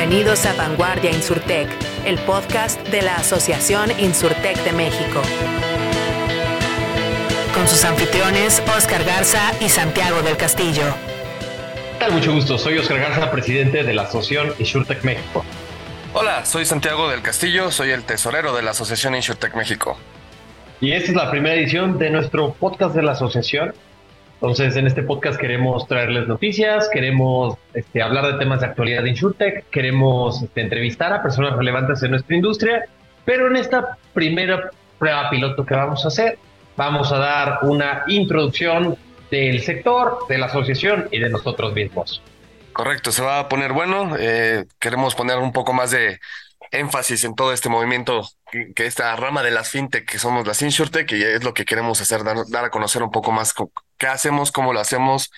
Bienvenidos a Vanguardia Insurtech, el podcast de la Asociación Insurtech de México. Con sus anfitriones Oscar Garza y Santiago del Castillo. tal? Mucho gusto, soy Oscar Garza, presidente de la Asociación Insurtech México. Hola, soy Santiago del Castillo, soy el tesorero de la Asociación Insurtech México. Y esta es la primera edición de nuestro podcast de la asociación. Entonces, en este podcast queremos traerles noticias, queremos este, hablar de temas de actualidad de InsurTech, queremos este, entrevistar a personas relevantes en nuestra industria, pero en esta primera prueba piloto que vamos a hacer, vamos a dar una introducción del sector, de la asociación y de nosotros mismos. Correcto, se va a poner bueno. Eh, queremos poner un poco más de énfasis en todo este movimiento, que, esta rama de las fintech que somos las insurtech, y es lo que queremos hacer, dar, dar, a conocer un poco más qué hacemos, cómo lo hacemos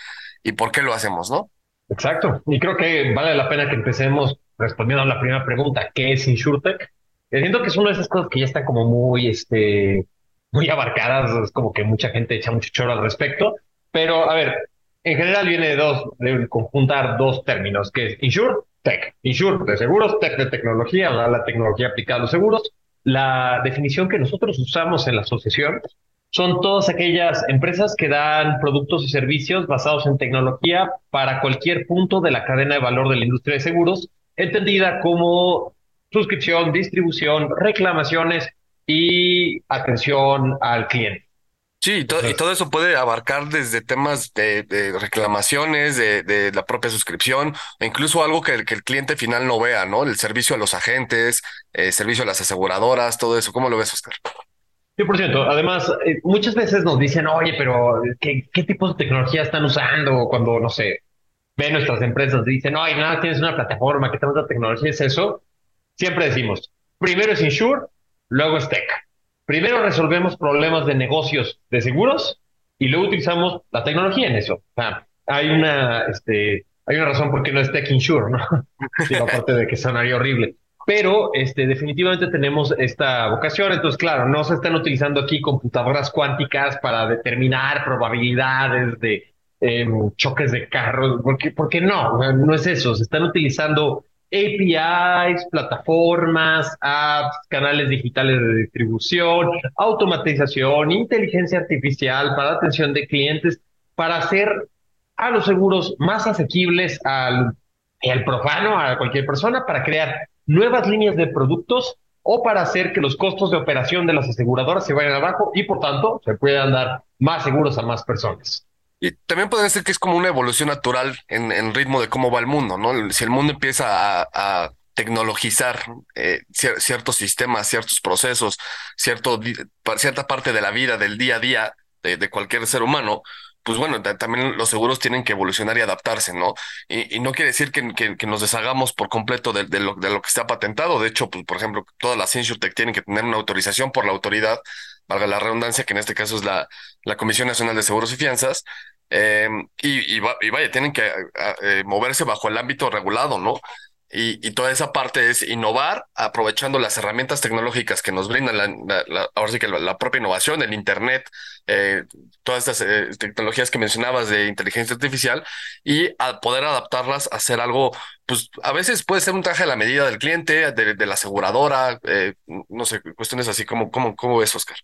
y por qué lo hacemos, ¿no? Exacto. Y creo que vale la pena que empecemos respondiendo a la primera pregunta, ¿qué es insurtech? Siento que es una de esas cosas que ya están como muy, este, muy abarcadas, es como que mucha gente echa mucho choro al respecto, pero a ver, en general viene de dos, de conjuntar dos términos, que es insure tech. Insure de seguros, tech de tecnología, la, tecnología aplicada a los seguros. La definición que nosotros usamos en la asociación son todas aquellas empresas que dan productos y servicios basados en tecnología para cualquier punto de la cadena de valor de la industria de seguros, entendida como suscripción, distribución, reclamaciones y atención al cliente. Sí, y, todo eso puede abarcar desde temas de, reclamaciones, de, la propia suscripción, e incluso algo que el, que el, cliente final no vea, ¿no? El servicio a los agentes, el eh, servicio a las aseguradoras, todo eso. ¿Cómo lo ves, Oscar? 100%. Además, eh, muchas veces nos dicen, oye, pero ¿qué, qué tipos de tecnología están usando cuando, no sé, ven nuestras empresas y dicen, oye, nada, tienes una plataforma, ¿qué tanta tecnología es eso? Siempre decimos, primero es Insure, luego es Tech. Primero resolvemos problemas de negocios de seguros y luego utilizamos la tecnología en eso. hay una, este, hay una razón por qué no es Tech Insure, ¿no? aparte de que sonaría horrible. Pero este, definitivamente tenemos esta vocación. Entonces, claro, no se están utilizando aquí computadoras cuánticas para determinar probabilidades de em, choques de carros, porque no, no es eso. Se están utilizando APIs, plataformas, apps, canales digitales de distribución, automatización, inteligencia artificial para atención de clientes, para hacer a los seguros más asequibles al, profano, a cualquier persona, para crear nuevas líneas de productos o para hacer que los costos de operación de las aseguradoras se vayan abajo y por tanto se puedan dar más seguros a más personas. Y también puede ser que es como una evolución natural en, en ritmo de cómo va el mundo, ¿no? Si el mundo empieza a, tecnologizar eh, ciertos sistemas, ciertos procesos, cierta parte de la vida, del día a día de, cualquier ser humano, pues bueno, también los seguros tienen que evolucionar y adaptarse, ¿no? Y, no quiere decir que, nos deshagamos por completo de, lo, que está patentado. De hecho, pues, por ejemplo, todas las InsurTech tienen que tener una autorización por la autoridad, valga la redundancia, que en este caso es la Comisión Nacional de Seguros y Fianzas, Em, y, vaya, tienen que eh, moverse bajo el ámbito regulado, ¿no? Y, toda esa parte es innovar aprovechando las herramientas tecnológicas que nos brindan la, ahora sí que la, propia innovación, el Internet, eh, todas estas eh, tecnologías que mencionabas de inteligencia artificial y poder adaptarlas a hacer algo, pues a veces puede ser un traje a la medida del cliente, de, la aseguradora, no sé, cuestiones así como, ¿cómo, cómo ves, Oscar?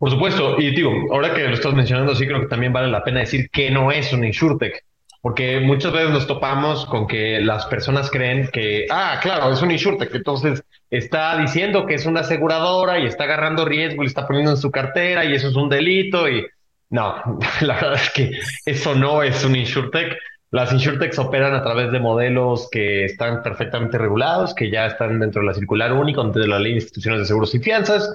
Por supuesto, y digo, ahora que lo estás mencionando, sí creo que también vale la pena decir que no es un insurtech, porque muchas veces nos topamos con que las personas creen que, ah, claro, es un insurtech, entonces está diciendo que es una aseguradora y está agarrando riesgo y está poniendo en su cartera y eso es un delito y no, la verdad es que eso no es un insurtech. Las insurtechs operan a través de modelos que están perfectamente regulados, que ya están dentro de la circular única, de la ley de instituciones de seguros y fianzas,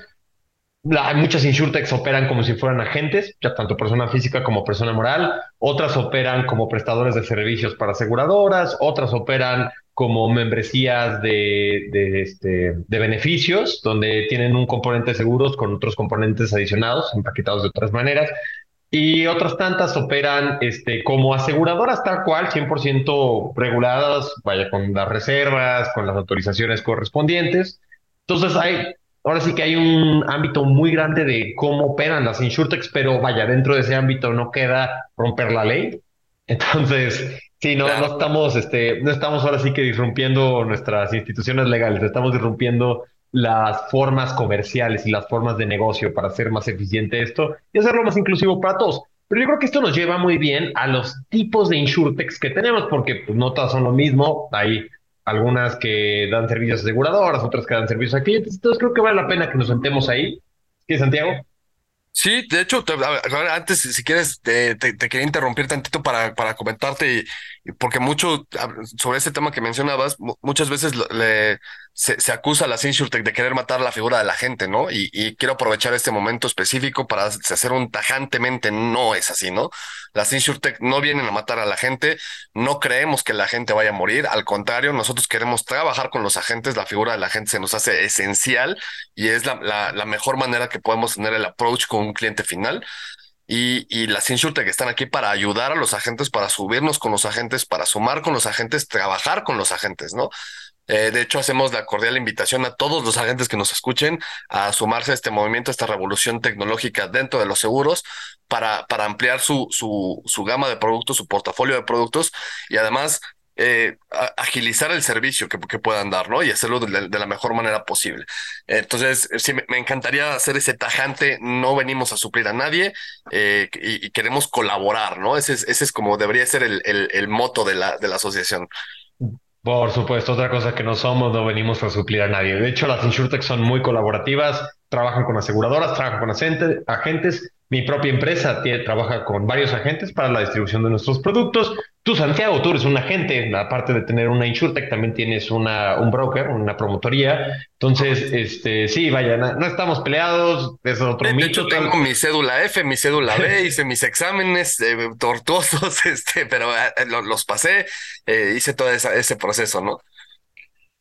muchas insurtechs operan como si fueran agentes, ya tanto persona física como persona moral. Otras operan como prestadores de servicios para aseguradoras. Otras operan como membresías de, de, este, de beneficios, donde tienen un componente de seguros con otros componentes adicionados, empaquetados de otras maneras. Y otras tantas operan este, como aseguradoras tal cual, 100% reguladas, vaya con las reservas, con las autorizaciones correspondientes. Entonces hay ahora sí que hay un ámbito muy grande de cómo operan las insurtechs, pero vaya, dentro de ese ámbito no queda romper la ley. Entonces, Sí, no, no estamos, este, no estamos ahora sí que disrumpiendo nuestras instituciones legales, estamos disrumpiendo las formas comerciales y las formas de negocio para hacer más eficiente esto y hacerlo más inclusivo para todos. Pero yo creo que esto nos lleva muy bien a los tipos de insurtechs que tenemos, porque pues, no todas son lo mismo. Hay algunas que dan servicios aseguradoras, otras que dan servicios a clientes. Entonces creo que vale la pena que nos sentemos ahí. ¿Qué, Santiago? Sí, de hecho, antes, si quieres, te, quería interrumpir tantito para, para comentarte, porque mucho sobre este tema que mencionabas, muchas veces le, se, se, acusa a las InsurTech de querer matar la figura de la gente, ¿no? Y, y, quiero aprovechar este momento específico para hacer un tajantemente no es así, ¿no? Las InsurTech no vienen a matar a la gente, no creemos que la gente vaya a morir, al contrario, nosotros queremos trabajar con los agentes, la figura de la gente se nos hace esencial y es la, la, mejor manera que podemos tener el approach con un cliente final. Y, y las InsurTech están aquí para ayudar a los agentes, para subirnos con los agentes, para sumar con los agentes, trabajar con los agentes, ¿no? Eh, de hecho, hacemos la cordial invitación a todos los agentes que nos escuchen a sumarse a este movimiento, a esta revolución tecnológica dentro de los seguros para, para ampliar su, su, su gama de productos, su portafolio de productos y además eh, agilizar el servicio que, que, puedan dar, ¿no? Y hacerlo de, la mejor manera posible. Entonces, sí, me, encantaría hacer ese tajante, no venimos a suplir a nadie eh, y, queremos colaborar, ¿no? Ese es, ese es como debería ser el, el, el moto de la, de la asociación. Por supuesto, otra cosa que no somos, no venimos a suplir a nadie. De hecho, las InsurTech son muy colaborativas, trabajan con aseguradoras, trabajan con agentes. Mi propia empresa trabaja con varios agentes para la distribución de nuestros productos. Tú, Santiago, tú eres un agente, aparte de tener una InsurTech, también tienes una, un broker, una promotoría. Entonces, este, sí, vaya, no, estamos peleados, es otro de, Hecho, tengo mi cédula F, mi cédula B, hice mis exámenes eh, tortuosos, este, pero eh, los pasé, eh, hice todo ese proceso, ¿no?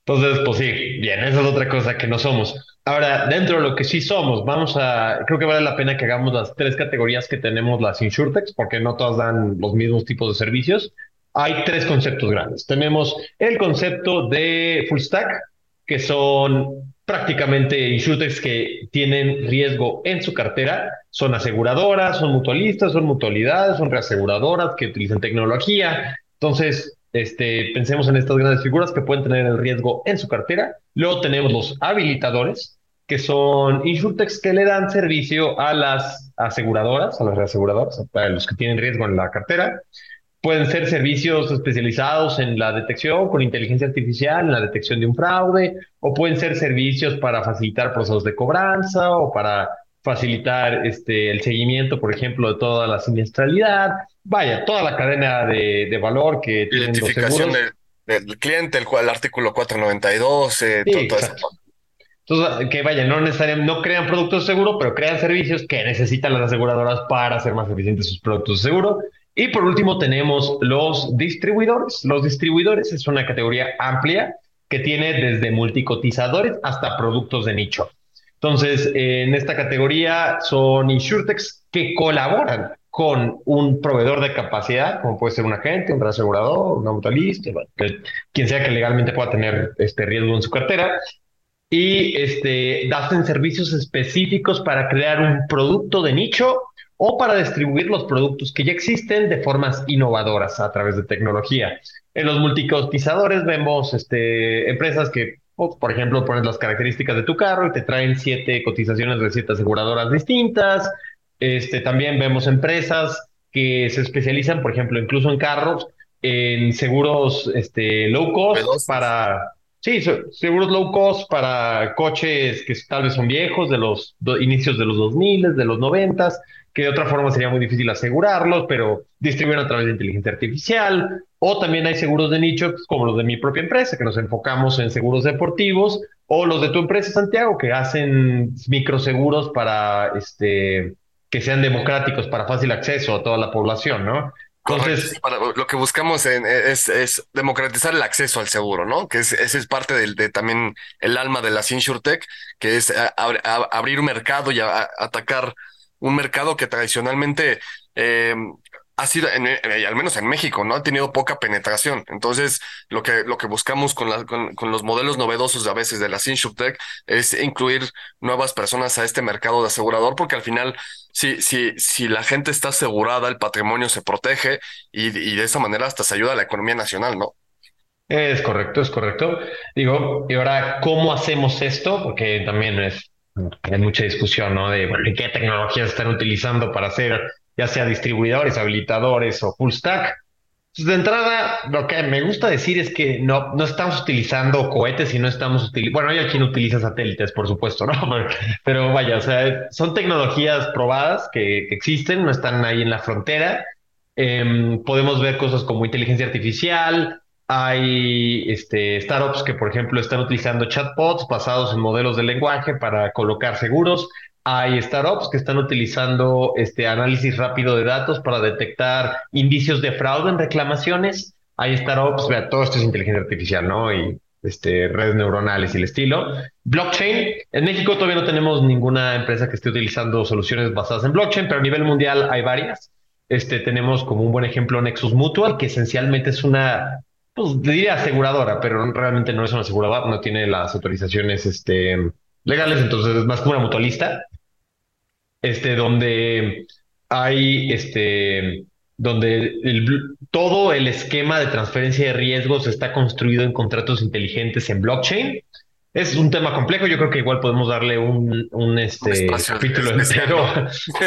Entonces, pues sí, bien, esa es otra cosa que no somos. Ahora, dentro de lo que sí somos, vamos a, creo que vale la pena que hagamos las tres categorías que tenemos las insurtechs, porque no todas dan los mismos tipos de servicios. Hay tres conceptos grandes. Tenemos el concepto de full stack, que son prácticamente insurtechs que tienen riesgo en su cartera. Son aseguradoras, son mutualistas, son mutualidades, son reaseguradoras que utilizan tecnología. Entonces, este, pensemos en estas grandes figuras que pueden tener el riesgo en su cartera. Luego tenemos los habilitadores, que son insurtechs que le dan servicio a las aseguradoras, a las reaseguradoras, a los que tienen riesgo en la cartera. Pueden ser servicios especializados en la detección con inteligencia artificial, en la detección de un fraude, o pueden ser servicios para facilitar procesos de cobranza o para facilitar este, el seguimiento, por ejemplo, de toda la siniestralidad. Vaya, toda la cadena de, de valor que tienen Identificación los del, cliente, el, el, artículo 492, eh, todo, eso. Entonces, que vaya, no necesariamente, no crean productos de seguro, pero crean servicios que necesitan las aseguradoras para hacer más eficientes sus productos de seguro. Y por último tenemos los distribuidores. Los distribuidores es una categoría amplia que tiene desde multicotizadores hasta productos de nicho. Entonces, en esta categoría son insurtechs que colaboran con un proveedor de capacidad, como puede ser un agente, un reasegurador, un mutualista, quien sea que legalmente pueda tener este riesgo en su cartera, y este, hacen servicios específicos para crear un producto de nicho o para distribuir los productos que ya existen de formas innovadoras a través de tecnología. En los multicotizadores vemos este, empresas que por ejemplo, pones las características de tu carro y te traen siete cotizaciones de siete aseguradoras distintas. Este, también vemos empresas que se especializan, por ejemplo, incluso en carros, en seguros este, low cost para... Sí, seguros low cost para coches que tal vez son viejos, de los inicios de los 2000, de los 90, que de otra forma sería muy difícil asegurarlos, pero distribuyen a través de inteligencia artificial. O también hay seguros de nicho pues, como los de mi propia empresa, que nos enfocamos en seguros deportivos, o los de tu empresa, Santiago, que hacen microseguros para este, que sean democráticos, para fácil acceso a toda la población, ¿no? Entonces, lo que buscamos es, es, democratizar el acceso al seguro, ¿no? Que es, ese es parte de, también el alma de las InsurTech, que es abrir un mercado y atacar un mercado que tradicionalmente eh, ha sido, en, al menos en México, ¿no? Ha tenido poca penetración. Entonces, lo que, lo que buscamos con, la, con, con los modelos novedosos a veces de las InsurTech es incluir nuevas personas a este mercado de asegurador, porque al final, si, si, si la gente está asegurada, el patrimonio se protege y, y de esa manera hasta se ayuda a la economía nacional, ¿no? Es correcto, es correcto. Digo, y ahora, ¿cómo hacemos esto? Porque también es, hay mucha discusión, ¿no? De qué tecnologías están utilizando para hacer ya sea distribuidores, habilitadores o full stack. Pues de entrada, lo que me gusta decir es que no, no estamos utilizando cohetes y no estamos utilizando, bueno, hay quien utiliza satélites, por supuesto, ¿no? Pero vaya, o sea, son tecnologías probadas que, que existen, no están ahí en la frontera. Eh, podemos ver cosas como inteligencia artificial, hay este, startups que, por ejemplo, están utilizando chatbots basados en modelos de lenguaje para colocar seguros. Hay startups que están utilizando este análisis rápido de datos para detectar indicios de fraude en reclamaciones. Hay startups, vea, todo esto es inteligencia artificial, ¿no? Y este, redes neuronales y el estilo. Blockchain. En México todavía no tenemos ninguna empresa que esté utilizando soluciones basadas en blockchain, pero a nivel mundial hay varias. Este, tenemos como un buen ejemplo Nexus Mutual, que esencialmente es una, pues diría aseguradora, pero realmente no es una aseguradora, no tiene las autorizaciones este, legales, entonces es más como una mutualista este, donde hay, este, donde el, todo el esquema de transferencia de riesgos está construido en contratos inteligentes en blockchain. Es un tema complejo, yo creo que igual podemos darle un, un este, capítulo entero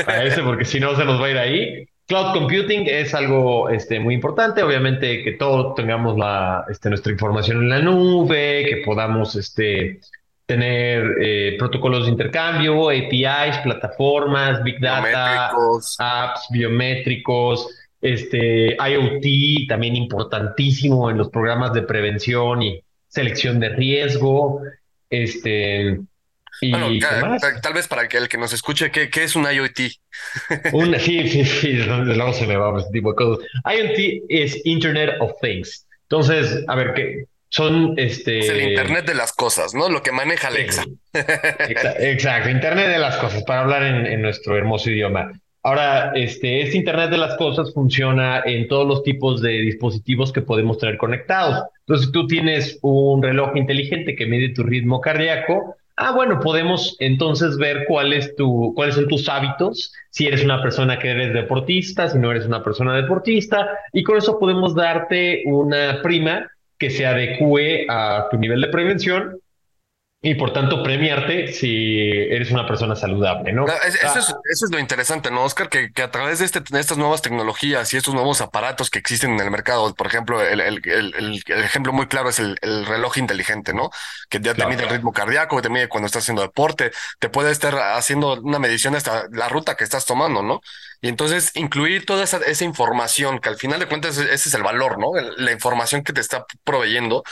a ese, porque si no se nos va a ir ahí. Cloud computing es algo este, muy importante, obviamente que todos tengamos la, este, nuestra información en la nube, que podamos este, tener eh, protocolos de intercambio, APIs, plataformas, Big Data, apps, biométricos, este, IoT, también importantísimo en los programas de prevención y selección de riesgo. Este, y tal, vez para que el que nos escuche, ¿qué, qué es un IoT? un, sí, sí, sí, luego se me va ese tipo de cosas. IoT es Internet of Things. Entonces, a ver, ¿qué, son este. Es el Internet de las cosas, ¿no? Lo que maneja Alexa. Exacto, Internet de las cosas, para hablar en, nuestro hermoso idioma. Ahora, este, este Internet de las cosas funciona en todos los tipos de dispositivos que podemos tener conectados. Entonces, tú tienes un reloj inteligente que mide tu ritmo cardíaco. Ah, bueno, podemos entonces ver cuál es tu, cuáles son tus hábitos, si eres una persona que eres deportista, si no eres una persona deportista, y con eso podemos darte una prima que se adecue a tu nivel de prevención y por tanto premiarte si eres una persona saludable, ¿no? eso, es, eso, es, lo interesante, ¿no, Oscar? Que, que a través de, este, de estas nuevas tecnologías y estos nuevos aparatos que existen en el mercado, por ejemplo, el, el, el, el ejemplo muy claro es el, reloj inteligente, ¿no? Que ya te mide el ritmo cardíaco, te mide cuando estás haciendo deporte, te puede estar haciendo una medición hasta la ruta que estás tomando, ¿no? Y entonces incluir toda esa, esa información, que al final de cuentas ese es el valor, ¿no? La información que te está proveyendo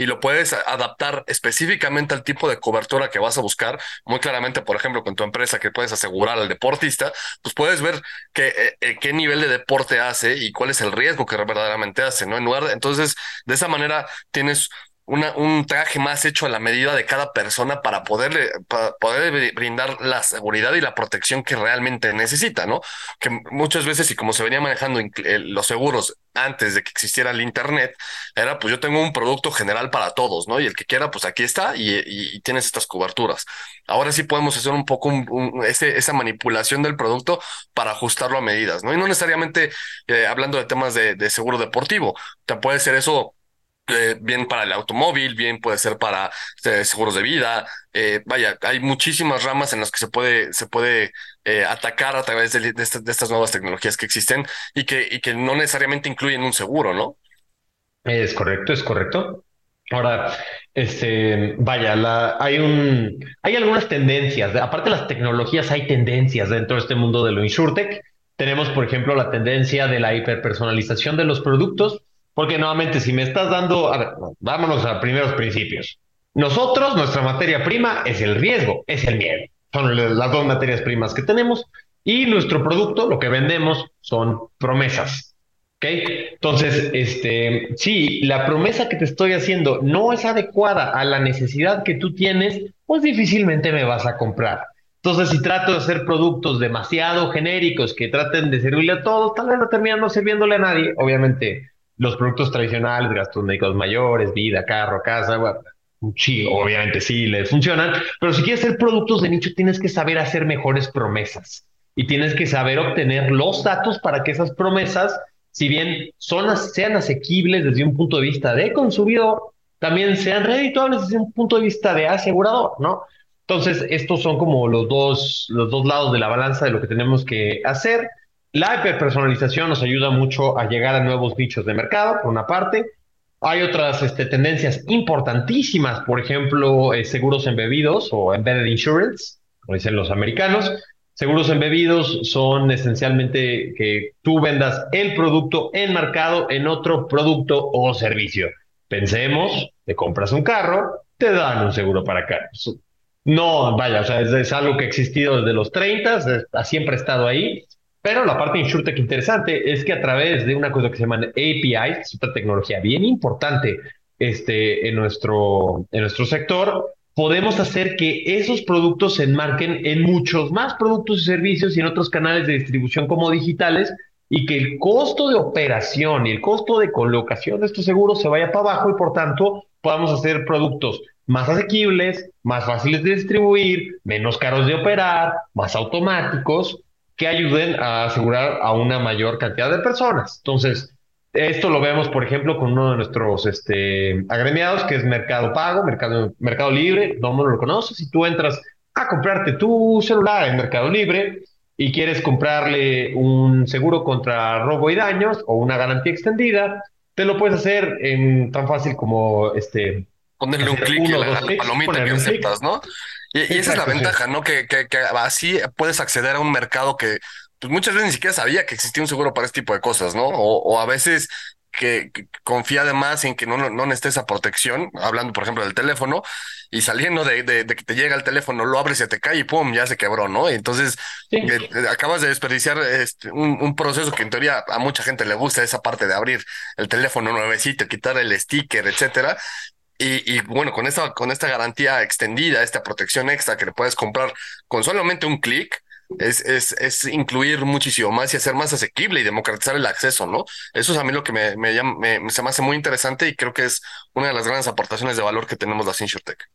y lo puedes adaptar específicamente al tipo de cobertura que vas a buscar. Muy claramente, por ejemplo, con tu empresa que puedes asegurar al deportista, pues puedes ver qué, eh, eh, qué nivel de deporte hace y cuál es el riesgo que verdaderamente hace, ¿no? En lugar entonces, de esa manera tienes un traje más hecho a la medida de cada persona para para poder brindar la seguridad y la protección que realmente necesita, ¿no? Que muchas veces, y como se venía manejando los seguros antes de que existiera el Internet, era pues yo tengo un producto general para todos, ¿no? Y el que quiera, pues aquí está y, tienes estas coberturas. Ahora sí podemos hacer un poco esa manipulación del producto para ajustarlo a medidas, ¿no? Y no necesariamente eh, hablando de temas de, de seguro deportivo, te puede ser eso eh, bien para el automóvil, bien puede ser para eh, seguros de vida. Eh, vaya, hay muchísimas ramas en las que se puede, se puede atacar a través de, estas nuevas tecnologías que existen y que, y que no necesariamente incluyen un seguro, ¿no? Es correcto, es correcto. Ahora, este, vaya, la, hay un, hay algunas tendencias. Aparte de las tecnologías, hay tendencias dentro de este mundo de lo insurtech. Tenemos, por ejemplo, la tendencia de la hiperpersonalización de los productos porque nuevamente, si me estás dando, a ver, vámonos a primeros principios. Nosotros, nuestra materia prima es el riesgo, es el miedo. Son las dos materias primas que tenemos y nuestro producto, lo que vendemos, son promesas. ¿Ok? Entonces, este, si la promesa que te estoy haciendo no es adecuada a la necesidad que tú tienes, pues difícilmente me vas a comprar. Entonces, si trato de hacer productos demasiado genéricos que traten de servirle a todos, tal vez no terminan no sirviéndole a nadie. Obviamente, los productos tradicionales, gastos médicos mayores, vida, carro, casa, bueno, sí, obviamente sí les funcionan, pero si quieres hacer productos de nicho, tienes que saber hacer mejores promesas y tienes que saber obtener los datos para que esas promesas, si bien son, sean asequibles desde un punto de vista de consumidor, también sean redituables desde un punto de vista de asegurador, ¿no? Entonces, estos son como los dos, los dos lados de la balanza de lo que tenemos que hacer. La hiperpersonalización nos ayuda mucho a llegar a nuevos nichos de mercado, por una parte. Hay otras este, tendencias importantísimas, por ejemplo, eh, seguros embebidos o embedded insurance, como dicen los americanos. Seguros embebidos son esencialmente que tú vendas el producto enmarcado en otro producto o servicio. Pensemos, te compras un carro, te dan un seguro para carros. No, vaya, o sea, es, algo que ha existido desde los 30, ha siempre estado ahí, pero la parte InsurTech interesante es que a través de una cosa que se llama APIs, es otra tecnología bien importante este, en, nuestro, en nuestro sector, podemos hacer que esos productos se enmarquen en muchos más productos y servicios y en otros canales de distribución como digitales y que el costo de operación y el costo de colocación de estos seguros se vaya para abajo y por tanto podamos hacer productos más asequibles, más fáciles de distribuir, menos caros de operar, más automáticos, que ayuden a asegurar a una mayor cantidad de personas. Entonces, esto lo vemos, por ejemplo, con uno de nuestros este, agremiados, que es Mercado Pago, Mercado, Mercado Libre, no lo conoces, si tú entras a comprarte tu celular en Mercado Libre y quieres comprarle un seguro contra robo y daños o una garantía extendida, te lo puedes hacer en tan fácil como este ponerle un clic y la, palomita que aceptas, ¿no? Y, esa es la ventaja, ¿no? Que, que, que, así puedes acceder a un mercado que pues muchas veces ni siquiera sabía que existía un seguro para este tipo de cosas, ¿no? O, o a veces que, confía además en que no, no, no esa protección, hablando por ejemplo del teléfono, y saliendo de, de, que te llega el teléfono, lo abres y te cae y pum, ya se quebró, ¿no? entonces eh, eh, acabas de desperdiciar este, un, un, proceso que en teoría a mucha gente le gusta, esa parte de abrir el teléfono nuevecito, quitar el sticker, etcétera, y, bueno, con esta, con esta garantía extendida, esta protección extra que le puedes comprar con solamente un clic, es, es, es, incluir muchísimo más y hacer más asequible y democratizar el acceso, ¿no? Eso es a mí lo que me, me, llama, me, se me hace muy interesante y creo que es una de las grandes aportaciones de valor que tenemos las InsurTech.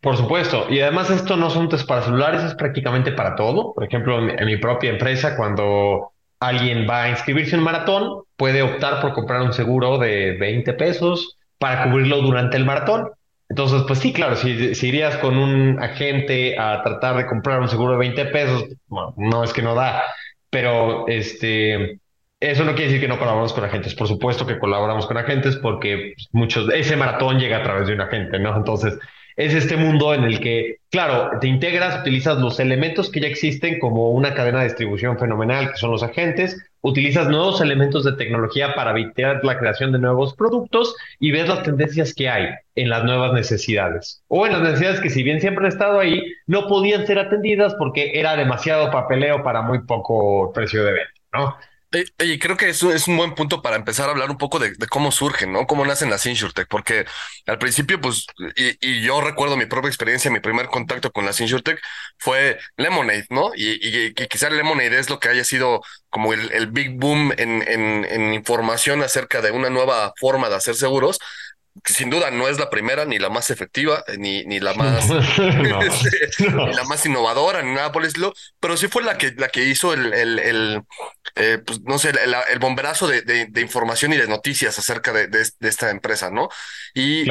Por supuesto, y además esto no son test para celulares, es prácticamente para todo. Por ejemplo, en, mi propia empresa, cuando alguien va a inscribirse en maratón, puede optar por comprar un seguro de 20 pesos, para cubrirlo durante el maratón. Entonces, pues sí, claro, si, irías con un agente a tratar de comprar un seguro de 20 pesos, bueno, no es que no da, pero este, eso no quiere decir que no colaboramos con agentes. Por supuesto que colaboramos con agentes porque muchos, ese maratón llega a través de un agente, ¿no? Entonces, es este mundo en el que, claro, te integras, utilizas los elementos que ya existen como una cadena de distribución fenomenal, que son los agentes, utilizas nuevos elementos de tecnología para evitar la creación de nuevos productos y ves las tendencias que hay en las nuevas necesidades. O en las necesidades que si bien siempre han estado ahí, no podían ser atendidas porque era demasiado papeleo para muy poco precio de venta, ¿no? Y creo que eso es un buen punto para empezar a hablar un poco de, cómo surgen, ¿no? Cómo nacen las InsurTech, porque al principio, pues, y, yo recuerdo mi propia experiencia, mi primer contacto con las InsurTech fue Lemonade, ¿no? Y, y, quizá Lemonade es lo que haya sido como el, el big boom en, en, en información acerca de una nueva forma de hacer seguros, sin duda no es la primera, ni la más efectiva, eh, ni, ni la más este, ni la más innovadora, ni nada por el estilo, pero sí fue la que, la que hizo el, el, el eh, pues, no sé, el, bomberazo de, de, información y de noticias acerca de, de, esta empresa, ¿no? Y,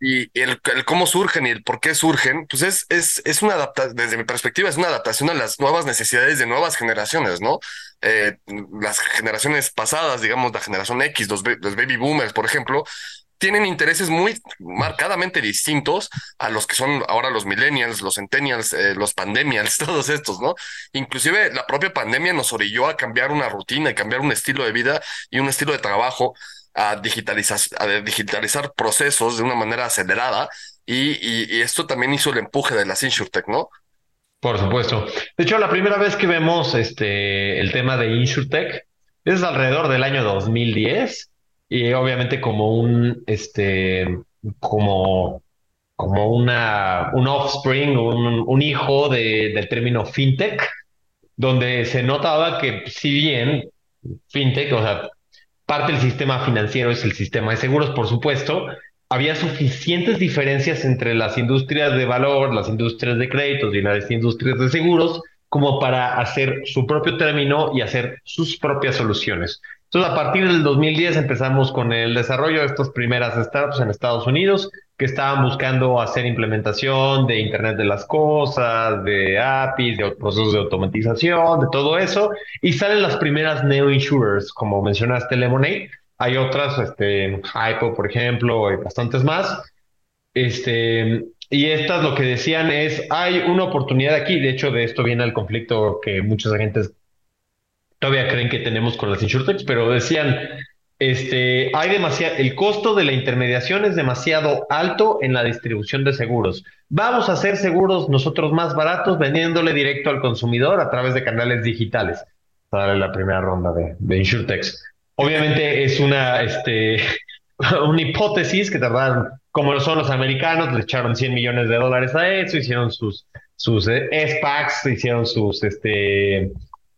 y el, cómo surgen y el por qué surgen, pues es, es, es una adaptación, desde mi perspectiva, es una adaptación a las nuevas necesidades de nuevas generaciones, ¿no? Eh, las generaciones pasadas, digamos, la generación X, los, los baby boomers, por ejemplo, tienen intereses muy marcadamente distintos a los que son ahora los millennials, los centennials, eh, los pandemials, todos estos, ¿no? Inclusive la propia pandemia nos orilló a cambiar una rutina y cambiar un estilo de vida y un estilo de trabajo, a digitalizar, a digitalizar procesos de una manera acelerada y, esto también hizo el empuje de las InsurTech, ¿no? Por supuesto. De hecho, la primera vez que vemos este, el tema de InsurTech es alrededor del año 2010 y obviamente como un, este, como como una, un offspring, un, un hijo de, del término fintech, donde se notaba que si bien fintech, o sea, parte del sistema financiero es el sistema de seguros, por supuesto, había suficientes diferencias entre las industrias de valor, las industrias de créditos y las industrias de seguros como para hacer su propio término y hacer sus propias soluciones. Entonces, a partir del 2010 empezamos con el desarrollo de estas primeras startups en Estados Unidos que estaban buscando hacer implementación de Internet de las Cosas, de APIs, de procesos de automatización, de todo eso, y salen las primeras neo insurers, como mencionaste, Lemonade. Hay otras, este, Hypo, por ejemplo, y bastantes más. Este, y estas lo que decían es, hay una oportunidad aquí, de hecho de esto viene el conflicto que muchos agentes todavía creen que tenemos con las insurtechs, pero decían, este, hay demasiado, el costo de la intermediación es demasiado alto en la distribución de seguros. Vamos a hacer seguros nosotros más baratos vendiéndole directo al consumidor a través de canales digitales. Para la primera ronda de, de insurtechs. Obviamente es una, este, una hipótesis que tardaron, como lo son los americanos, le echaron 100 millones de dólares a eso, hicieron sus, sus eh, SPACs, hicieron sus, este,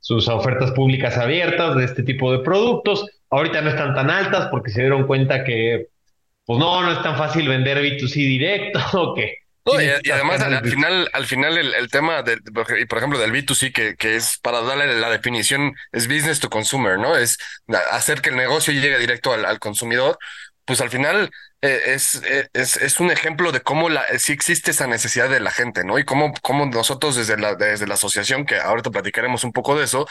sus ofertas públicas abiertas de este tipo de productos. Ahorita no están tan altas porque se dieron cuenta que, pues no, no es tan fácil vender B2C directo o que... y, además al, final, al final el, tema de, por ejemplo, del B2C, que, que es para darle la definición, es business to consumer, ¿no? Es hacer que el negocio llegue directo al, al consumidor pues al final eh, es, eh, es, es, un ejemplo de cómo la, sí existe esa necesidad de la gente, ¿no? Y cómo, cómo nosotros desde la, desde la asociación, que ahorita platicaremos un poco de eso,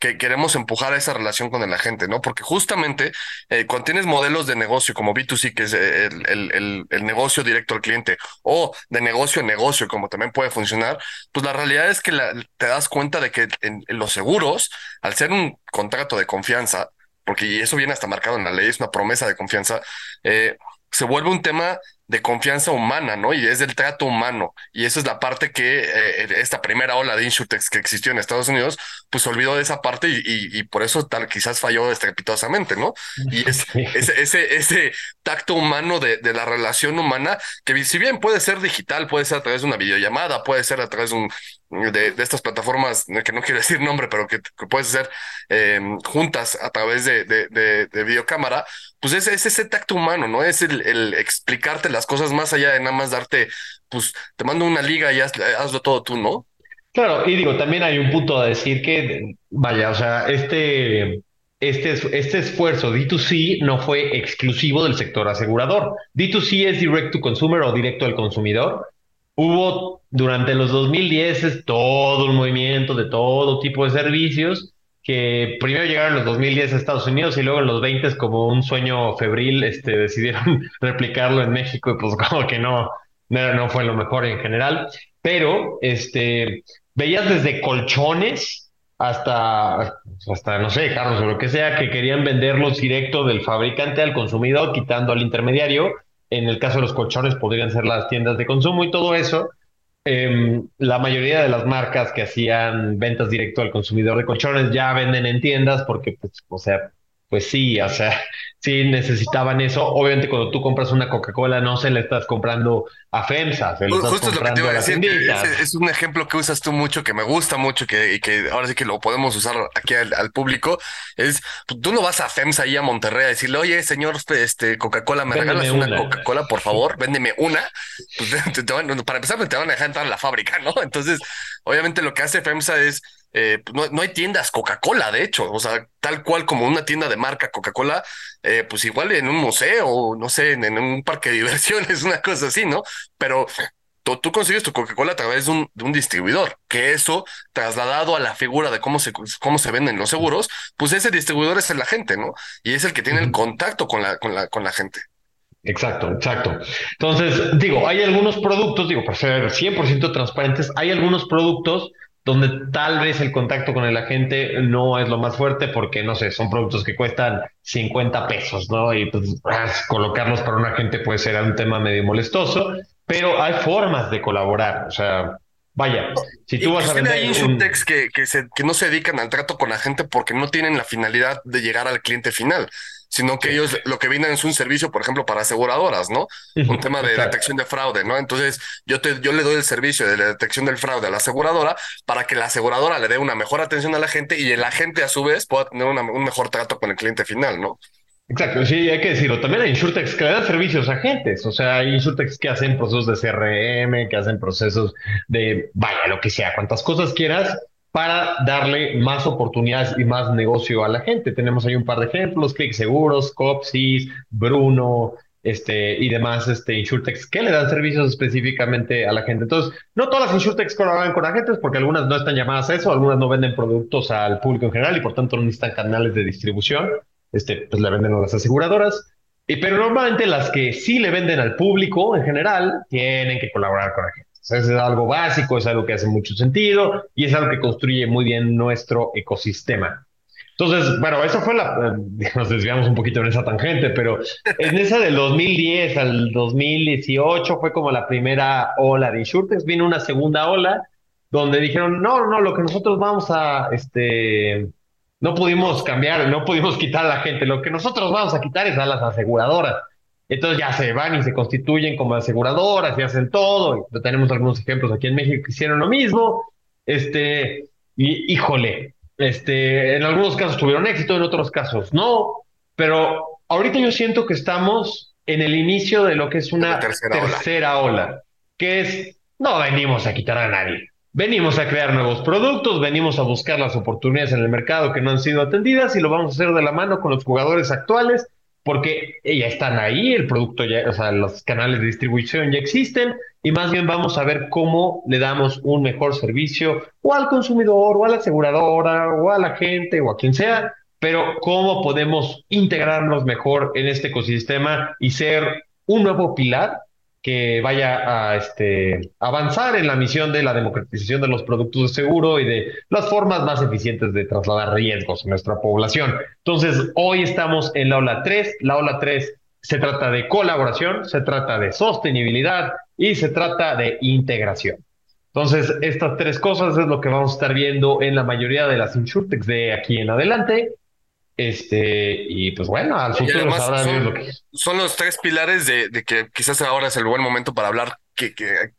que queremos empujar esa relación con la gente, ¿no? Porque justamente eh, cuando tienes modelos de negocio como B2C, que es el, el, el, negocio directo al cliente, o de negocio a negocio, como también puede funcionar, pues la realidad es que te das cuenta de que en los seguros, al ser un contrato de confianza, porque eso viene hasta marcado en la ley, es una promesa de confianza, eh, se vuelve un tema de confianza humana, ¿no? Y es del trato humano. Y esa es la parte que eh, esta primera ola de Insurtex que existió en Estados Unidos, pues olvidó de esa parte y, y, por eso tal quizás falló estrepitosamente, ¿no? Y es ese, ese, ese tacto humano de, de, la relación humana, que si bien puede ser digital, puede ser a través de una videollamada, puede ser a través de un, de, de, estas plataformas, que no quiero decir nombre, pero que, que puedes hacer eh, juntas a través de, de, videocámara, pues es, es, ese tacto humano, ¿no? Es el, explicarte las cosas más allá de nada más darte, pues te mando una liga y haz, hazlo todo tú, ¿no? Claro, y digo, también hay un punto a decir que, vaya, o sea, este, este, este esfuerzo D2C no fue exclusivo del sector asegurador. D2C es direct to consumer o directo al consumidor hubo durante los 2010 todo un movimiento de todo tipo de servicios que primero llegaron los 2010 a Estados Unidos y luego en los 20 como un sueño febril este, decidieron replicarlo en México y pues como que no, no, no fue lo mejor en general. Pero este, veías desde colchones hasta, hasta, no sé, carros o lo que sea, que querían venderlos directo del fabricante al consumidor, quitando al intermediario en el caso de los colchones podrían ser las tiendas de consumo y todo eso. Em, la mayoría de las marcas que hacían ventas directo al consumidor de colchones ya venden en tiendas porque, pues, o sea, pues sí, o sea, sí necesitaban eso. Obviamente cuando tú compras una Coca-Cola no se le estás comprando a FEMSA, se le estás Justo comprando lo que te iba a decir, es, un ejemplo que usas tú mucho, que me gusta mucho que, y que ahora sí que lo podemos usar aquí al, público. Es, pues, tú no vas a FEMSA ahí a Monterrey a decirle, oye, señor, este Coca-Cola, ¿me regalas una, Coca-Cola, por favor? Véndeme una. Pues, para empezar, te van a dejar entrar a la fábrica, ¿no? Entonces, obviamente lo que hace FEMSA es eh, pues, no, hay tiendas Coca-Cola, de hecho, o sea, tal cual como una tienda de marca Coca-Cola, eh, pues igual en un museo, no sé, en, un parque de diversiones, una cosa así, ¿no? Pero tú, consigues tu Coca-Cola a través de un, de un, distribuidor, que eso, trasladado a la figura de cómo se, cómo se venden los seguros, pues ese distribuidor es el agente, ¿no? Y es el que tiene el contacto con la, con la, con la gente. Exacto, exacto. Entonces, digo, hay algunos productos, digo, para ser 100% transparentes, hay algunos productos donde tal vez el contacto con el agente no es lo más fuerte porque, no sé, son productos que cuestan 50 pesos, ¿no? Y pues colocarlos para un agente puede ser un tema medio molestoso, pero hay formas de colaborar. O sea, Vaya, si tú vas a vender. Hay que, que, se, que no se dedican al trato con la gente porque no tienen la finalidad de llegar al cliente final sino que ellos lo que vienen es un servicio, por ejemplo, para aseguradoras, ¿no? Un tema de detección de fraude, ¿no? Entonces, yo, te, yo le doy el servicio de la detección del fraude a la aseguradora para que la aseguradora le dé una mejor atención a la gente y el agente, a su vez, pueda tener un mejor trato con el cliente final, ¿no? Exacto, sí, hay que decirlo. También hay insurtex que le dan servicios a agentes. O sea, hay insurtex que hacen procesos de CRM, que hacen procesos de, vaya, lo que sea, cuantas cosas quieras, para darle más oportunidades y más negocio a la gente. Tenemos ahí un par de ejemplos, Click Seguros, Copsis, Bruno, este, y demás este, insurtex que le dan servicios específicamente a la gente. Entonces, no todas las insurtex colaboran con agentes porque algunas no están llamadas a eso, algunas no venden productos al público en general y por tanto no necesitan canales de distribución, este, pues le venden a las aseguradoras. Y, pero normalmente las que sí le venden al público en general tienen que colaborar con agentes es algo básico, es algo que hace mucho sentido y es algo que construye muy bien nuestro ecosistema. Entonces, bueno, eso fue la, eh, nos desviamos un poquito en esa tangente, pero en esa del 2010 al 2018 fue como la primera ola de insurtech, vino una segunda ola donde dijeron, no, no, lo que nosotros vamos a, este, no pudimos cambiar, no pudimos quitar a la gente, lo que nosotros vamos a quitar es a las aseguradoras. Entonces ya se van y se constituyen como aseguradoras y hacen todo. Y tenemos algunos ejemplos aquí en México que hicieron lo mismo. Este, y híjole, este, en algunos casos tuvieron éxito, en otros casos no. Pero ahorita yo siento que estamos en el inicio de lo que es una tercera, ola. que es, no venimos a quitar a nadie. Venimos a crear nuevos productos, venimos a buscar las oportunidades en el mercado que no han sido atendidas y lo vamos a hacer de la mano con los jugadores actuales porque ya están ahí, el producto ya, o sea, los canales de distribución ya existen y más bien vamos a ver cómo le damos un mejor servicio o al consumidor o a la aseguradora o a la gente o a quien sea, pero cómo podemos integrarnos mejor en este ecosistema y ser un nuevo pilar que vaya a este, avanzar en la misión de la democratización de los productos de seguro y de las formas más eficientes de trasladar riesgos en nuestra población. Entonces, hoy estamos en la ola 3. La ola 3 se trata de colaboración, se trata de sostenibilidad y se trata de integración. Entonces, estas tres cosas es lo que vamos a estar viendo en la mayoría de las insurtechs de aquí en adelante. Este, y pues bueno, al futuro sabrán son, lo que son los tres pilares de, de, que quizás ahora es el buen momento para hablar que,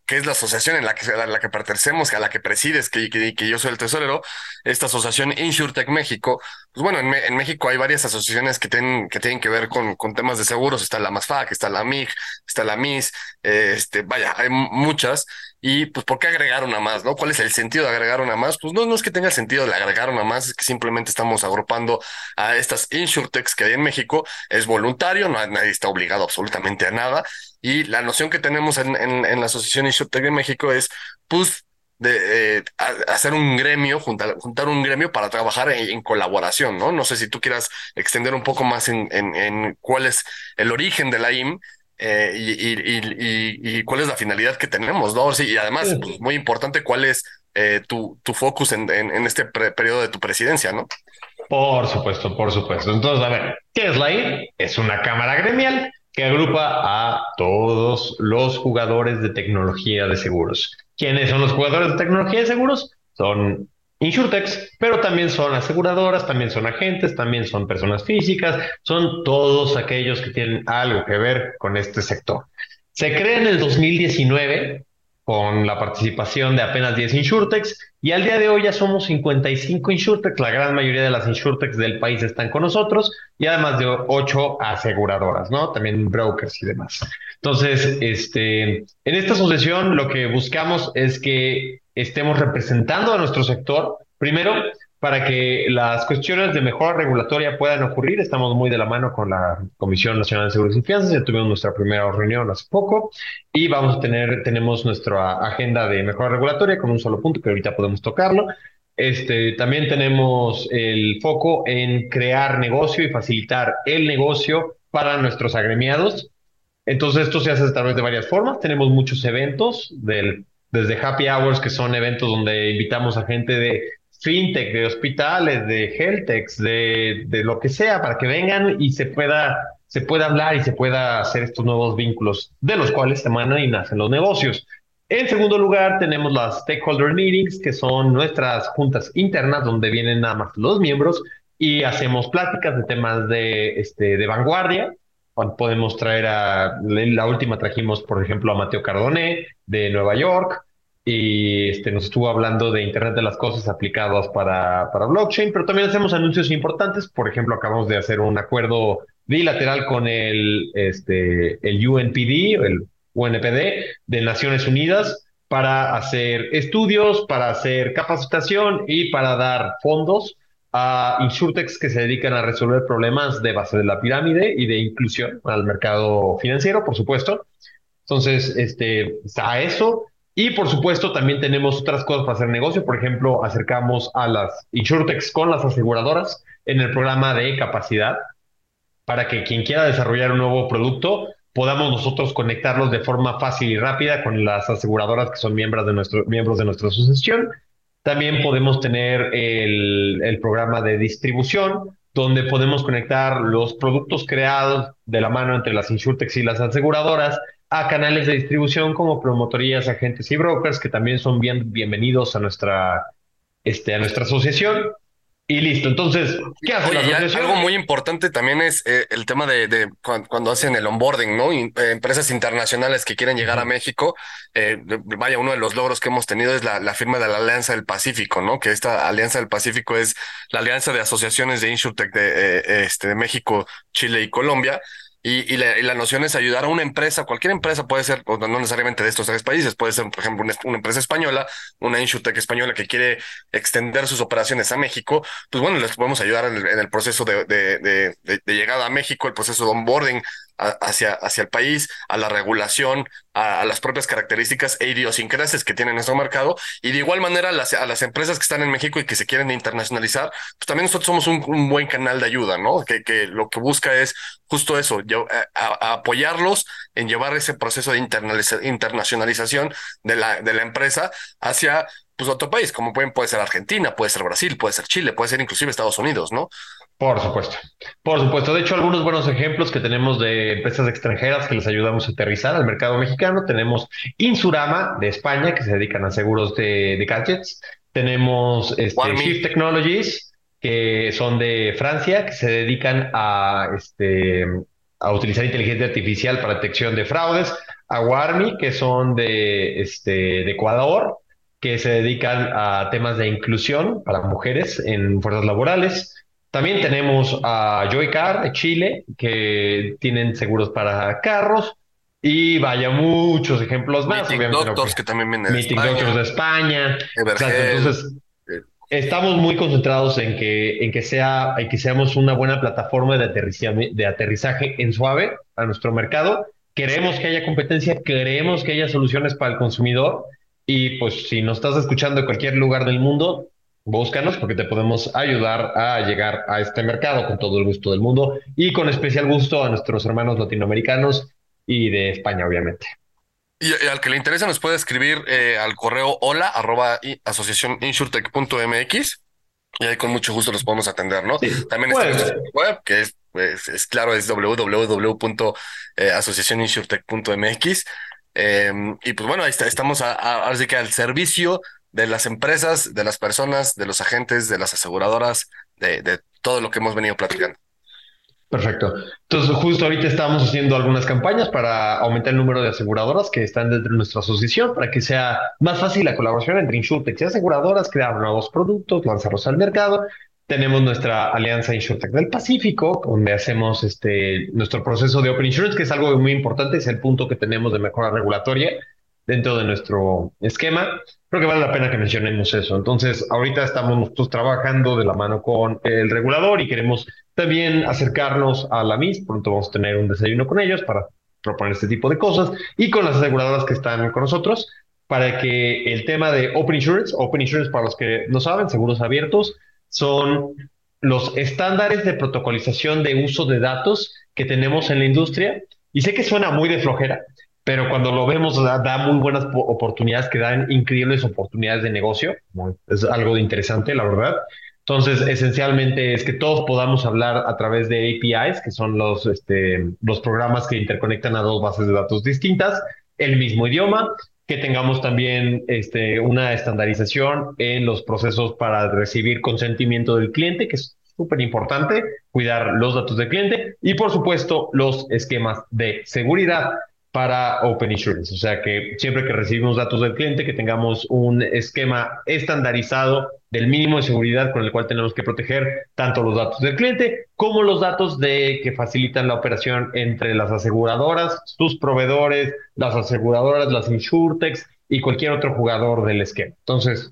que, es la asociación en la que, a la que pertenecemos, a la que presides, que, que, que yo soy el tesorero, esta asociación InsurTech México. Pues bueno, en, en, México hay varias asociaciones que tienen que, tienen que ver con, con temas de seguros. Está la MASFAC, está la MIG, está la MIS, este, vaya, hay muchas. Y pues, ¿por qué agregar una más? ¿No? ¿Cuál es el sentido de agregar una más? Pues no, no es que tenga sentido de agregar una más, es que simplemente estamos agrupando a estas insurtechs que hay en México. Es voluntario, no, nadie está obligado absolutamente a nada. Y la noción que tenemos en, en, en la Asociación Insurtech de México es, pues, de eh, hacer un gremio, juntar, juntar un gremio para trabajar en, colaboración, ¿no? No sé si tú quieras extender un poco más en, en, en cuál es el origen de la IM eh, y, y, y, cuál es la finalidad que tenemos, ¿no? Sí, y además, pues, muy importante, cuál es eh, tu, tu focus en, en, este periodo de tu presidencia, ¿no? Por supuesto, por supuesto. Entonces, a ver, ¿qué es la IM? Es una cámara gremial que agrupa a todos los jugadores de tecnología de seguros. ¿Quiénes son los jugadores de tecnología de seguros? Son insurtechs, pero también son aseguradoras, también son agentes, también son personas físicas, son todos aquellos que tienen algo que ver con este sector. Se crea en el 2019 con la participación de apenas 10 insurtechs y al día de hoy ya somos 55 insurtechs, la gran mayoría de las insurtechs del país están con nosotros y además de 8 aseguradoras, ¿no? También brokers y demás. Entonces, este, en esta asociación lo que buscamos es que estemos representando a nuestro sector, primero, para que las cuestiones de mejora regulatoria puedan ocurrir. Estamos muy de la mano con la Comisión Nacional de Seguros y Fianzas. Ya tuvimos nuestra primera reunión hace poco y vamos a tener, tenemos nuestra agenda de mejora regulatoria con un solo punto que ahorita podemos tocarlo. Este, también tenemos el foco en crear negocio y facilitar el negocio para nuestros agremiados. Entonces, esto se hace a través de varias formas. Tenemos muchos eventos del desde happy hours, que son eventos donde invitamos a gente de fintech, de hospitales, de healtechs, de, de lo que sea, para que vengan y se pueda, se pueda hablar y se pueda hacer estos nuevos vínculos, de los cuales se emanan y nacen los negocios. En segundo lugar, tenemos las stakeholder meetings, que son nuestras juntas internas donde vienen nada más los miembros y hacemos pláticas de temas de, este, de vanguardia. Podemos traer a, la última trajimos, por ejemplo, a Mateo Cardoné de Nueva York y este, nos estuvo hablando de Internet de las Cosas aplicadas para, para blockchain, pero también hacemos anuncios importantes. Por ejemplo, acabamos de hacer un acuerdo bilateral con el, este, el UNPD, el UNPD de Naciones Unidas para hacer estudios, para hacer capacitación y para dar fondos a insurtechs que se dedican a resolver problemas de base de la pirámide y de inclusión al mercado financiero, por supuesto. Entonces, este, está eso. Y por supuesto, también tenemos otras cosas para hacer negocio. Por ejemplo, acercamos a las insurtechs con las aseguradoras en el programa de capacidad para que quien quiera desarrollar un nuevo producto podamos nosotros conectarlos de forma fácil y rápida con las aseguradoras que son miembros de, nuestro, miembros de nuestra asociación. También podemos tener el, el programa de distribución, donde podemos conectar los productos creados de la mano entre las insurtechs y las aseguradoras a canales de distribución como promotorías, agentes y brokers, que también son bien, bienvenidos a nuestra, este, a nuestra asociación. Y listo. Entonces, ¿qué hace la asociación? Algo muy importante también es eh, el tema de, cuando, hacen el onboarding, ¿no? Eh, empresas internacionales que quieren llegar a México. Eh, vaya, uno de los logros que hemos tenido es la, firma de la Alianza del Pacífico, ¿no? Que esta Alianza del Pacífico es la alianza de asociaciones de InsurTech de, este, de México, Chile y Colombia. Y, la, noción es ayudar a una empresa, cualquier empresa puede ser, no necesariamente de estos tres países, puede ser, por ejemplo, una, empresa española, una insurtech española que quiere extender sus operaciones a México, pues bueno, les podemos ayudar en el, proceso de, de, llegada a México, el proceso de onboarding, hacia, hacia el país, a la regulación, a, las propias características e idiosincrasias que tiene nuestro mercado. Y de igual manera, las, a las empresas que están en México y que se quieren internacionalizar, pues también nosotros somos un, buen canal de ayuda, ¿no? Que, que, lo que busca es justo eso, yo, apoyarlos en llevar ese proceso de internacionalización de la, de la empresa hacia pues otro país, como pueden, puede ser Argentina, puede ser Brasil, puede ser Chile, puede ser inclusive Estados Unidos, ¿no? Por supuesto, por supuesto. De hecho, algunos buenos ejemplos que tenemos de empresas extranjeras que les ayudamos a aterrizar al mercado mexicano. Tenemos Insurama de España, que se dedican a seguros de, gadgets. Tenemos este, Shift Technologies, que son de Francia, que se dedican a, este, a utilizar inteligencia artificial para detección de fraudes. A Warmi, que son de, este, de Ecuador, que se dedican a temas de inclusión para mujeres en fuerzas laborales. También tenemos a Joycar de Chile, que tienen seguros para carros. Y vaya, muchos ejemplos más. Meeting Doctors, que, también vienen de España. Doctors de España. entonces, estamos muy concentrados en que, en que sea, en que seamos una buena plataforma de aterrizaje, de aterrizaje en suave a nuestro mercado. Queremos que haya competencia, queremos que haya soluciones para el consumidor. Y pues si nos estás escuchando en cualquier lugar del mundo, búscanos porque te podemos ayudar a llegar a este mercado con todo el gusto del mundo y con especial gusto a nuestros hermanos latinoamericanos y de España, obviamente. Y, al que le interesa nos puede escribir eh, al correo hola arroba asociacioninsurtech.mx y ahí con mucho gusto los podemos atender, ¿no? También está nuestro web, que es, pues, es claro, es www.asociacioninsurtech.mx. Eh, y pues bueno, ahí estamos a, que al servicio de las empresas, de las personas, de los agentes, de las aseguradoras, de, todo lo que hemos venido platicando. Perfecto. Entonces, justo ahorita estamos haciendo algunas campañas para aumentar el número de aseguradoras que están dentro de nuestra asociación para que sea más fácil la colaboración entre Insurtech y aseguradoras, crear nuevos productos, lanzarlos al mercado. Tenemos nuestra alianza Insurtech del Pacífico, donde hacemos este, nuestro proceso de Open Insurance, que es algo muy importante, es el punto que tenemos de mejora regulatoria dentro de nuestro esquema. Creo que vale la pena que mencionemos eso. Entonces, ahorita estamos nosotros trabajando de la mano con el regulador y queremos también acercarnos a la MIS. Pronto vamos a tener un desayuno con ellos para proponer este tipo de cosas y con las aseguradoras que están con nosotros para que el tema de Open Insurance, Open Insurance para los que no saben, seguros abiertos, son los estándares de protocolización de uso de datos que tenemos en la industria. Y sé que suena muy de flojera, pero cuando lo vemos da, muy buenas oportunidades, que dan increíbles oportunidades de negocio. Es algo interesante, la verdad. Entonces, esencialmente es que todos podamos hablar a través de APIs, que son los, este, los programas que interconectan a dos bases de datos distintas, el mismo idioma, que tengamos también este, una estandarización en los procesos para recibir consentimiento del cliente, que es súper importante, cuidar los datos del cliente y por supuesto los esquemas de seguridad para Open Insurance. O sea que siempre que recibimos datos del cliente, que tengamos un esquema estandarizado del mínimo de seguridad con el cual tenemos que proteger tanto los datos del cliente como los datos de que facilitan la operación entre las aseguradoras, sus proveedores, las aseguradoras, las insurtechs y cualquier otro jugador del esquema. Entonces,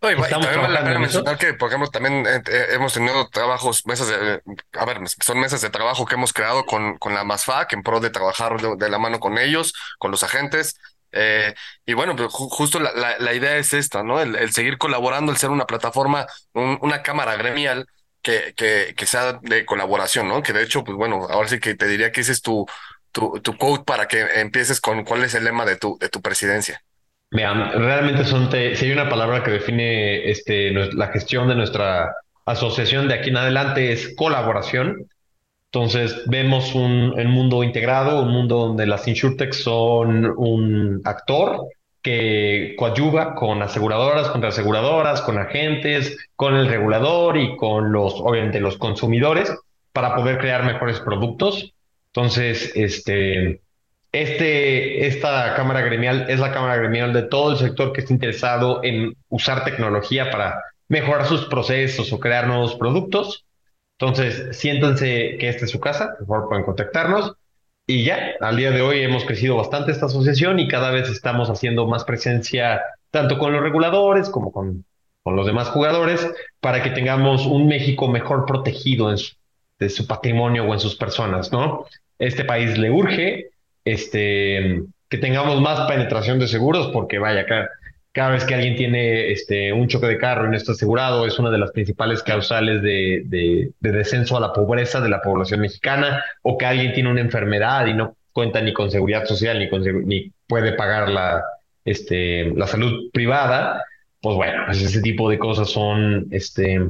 no, y, también vale la pena mencionar que, por ejemplo, también eh, eh, hemos tenido trabajos, mesas de, a ver, son mesas de trabajo que hemos creado con, con la MASFAC en pro de trabajar de, la mano con ellos, con los agentes. Eh, y bueno, pues justo la, la, idea es esta, ¿no? El, seguir colaborando, el ser una plataforma, una cámara gremial que, que, que sea de colaboración, ¿no? Que de hecho, pues bueno, ahora sí que te diría que ese es tu, tu, tu code para que empieces con cuál es el lema de tu, de tu presidencia. Vean, realmente son, si hay una palabra que define este, la gestión de nuestra asociación de aquí en adelante es colaboración. Entonces vemos un, mundo integrado, un mundo donde las insurtechs son un actor que coadyuva con aseguradoras, contra aseguradoras, con agentes, con el regulador y con los, obviamente, los consumidores para poder crear mejores productos. Entonces, este, este, esta Cámara Gremial es la Cámara Gremial de todo el sector que está interesado en usar tecnología para mejorar sus procesos o crear nuevos productos. Entonces, siéntanse que esta es su casa, por favor pueden contactarnos. Y ya, al día de hoy hemos crecido bastante esta asociación y cada vez estamos haciendo más presencia tanto con los reguladores como con, con los demás jugadores para que tengamos un México mejor protegido en su, de su patrimonio o en sus personas, ¿no? Este país le urge, este, que tengamos más penetración de seguros, porque vaya, cada, cada vez que alguien tiene este, un choque de carro y no está asegurado, es una de las principales causales de, de, descenso a la pobreza de la población mexicana, o que alguien tiene una enfermedad y no cuenta ni con seguridad social ni, con, ni puede pagar la, este, la salud privada, pues bueno, pues ese tipo de cosas son este,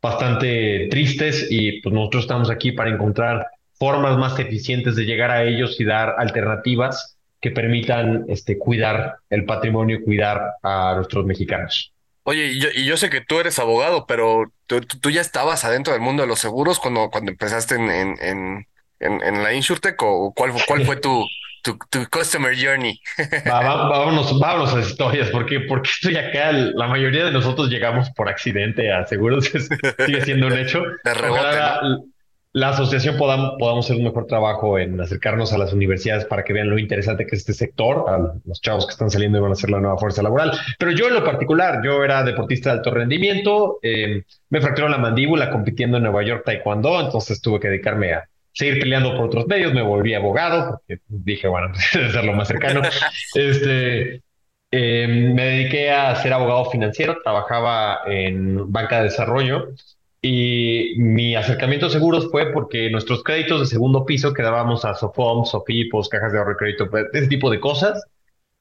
bastante tristes y pues nosotros estamos aquí para encontrar formas más eficientes de llegar a ellos y dar alternativas que permitan este, cuidar el patrimonio y cuidar a nuestros mexicanos. Oye, y yo, y yo sé que tú eres abogado, pero tú, ya estabas adentro del mundo de los seguros cuando, cuando empezaste en, en, en, en la InsurTech o cuál, cuál fue tu, tu, tu customer journey. vámonos, vámonos a historias, porque, porque estoy acá. La mayoría de nosotros llegamos por accidente a seguros, sigue siendo un hecho. De rebote, la asociación podamos, podamos hacer un mejor trabajo en acercarnos a las universidades para que vean lo interesante que es este sector, a los chavos que están saliendo y van a ser la nueva fuerza laboral. Pero yo en lo particular, yo era deportista de alto rendimiento, eh, me fracturó la mandíbula compitiendo en Nueva York Taekwondo, entonces tuve que dedicarme a seguir peleando por otros medios, me volví abogado, porque dije, bueno, debe ser lo más cercano. este, eh, me dediqué a ser abogado financiero, trabajaba en banca de desarrollo y mi acercamiento a seguros fue porque nuestros créditos de segundo piso quedábamos a Sofom, Sofipos, cajas de ahorro y crédito, pues, ese tipo de cosas.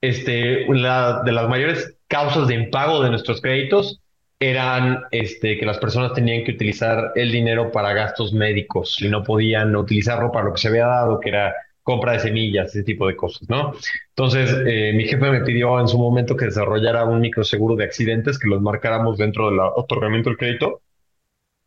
Este, una de las mayores causas de impago de nuestros créditos eran este, que las personas tenían que utilizar el dinero para gastos médicos y no podían utilizarlo para lo que se había dado, que era compra de semillas, ese tipo de cosas, ¿no? Entonces, eh, mi jefe me pidió en su momento que desarrollara un microseguro de accidentes, que los marcáramos dentro del otorgamiento del crédito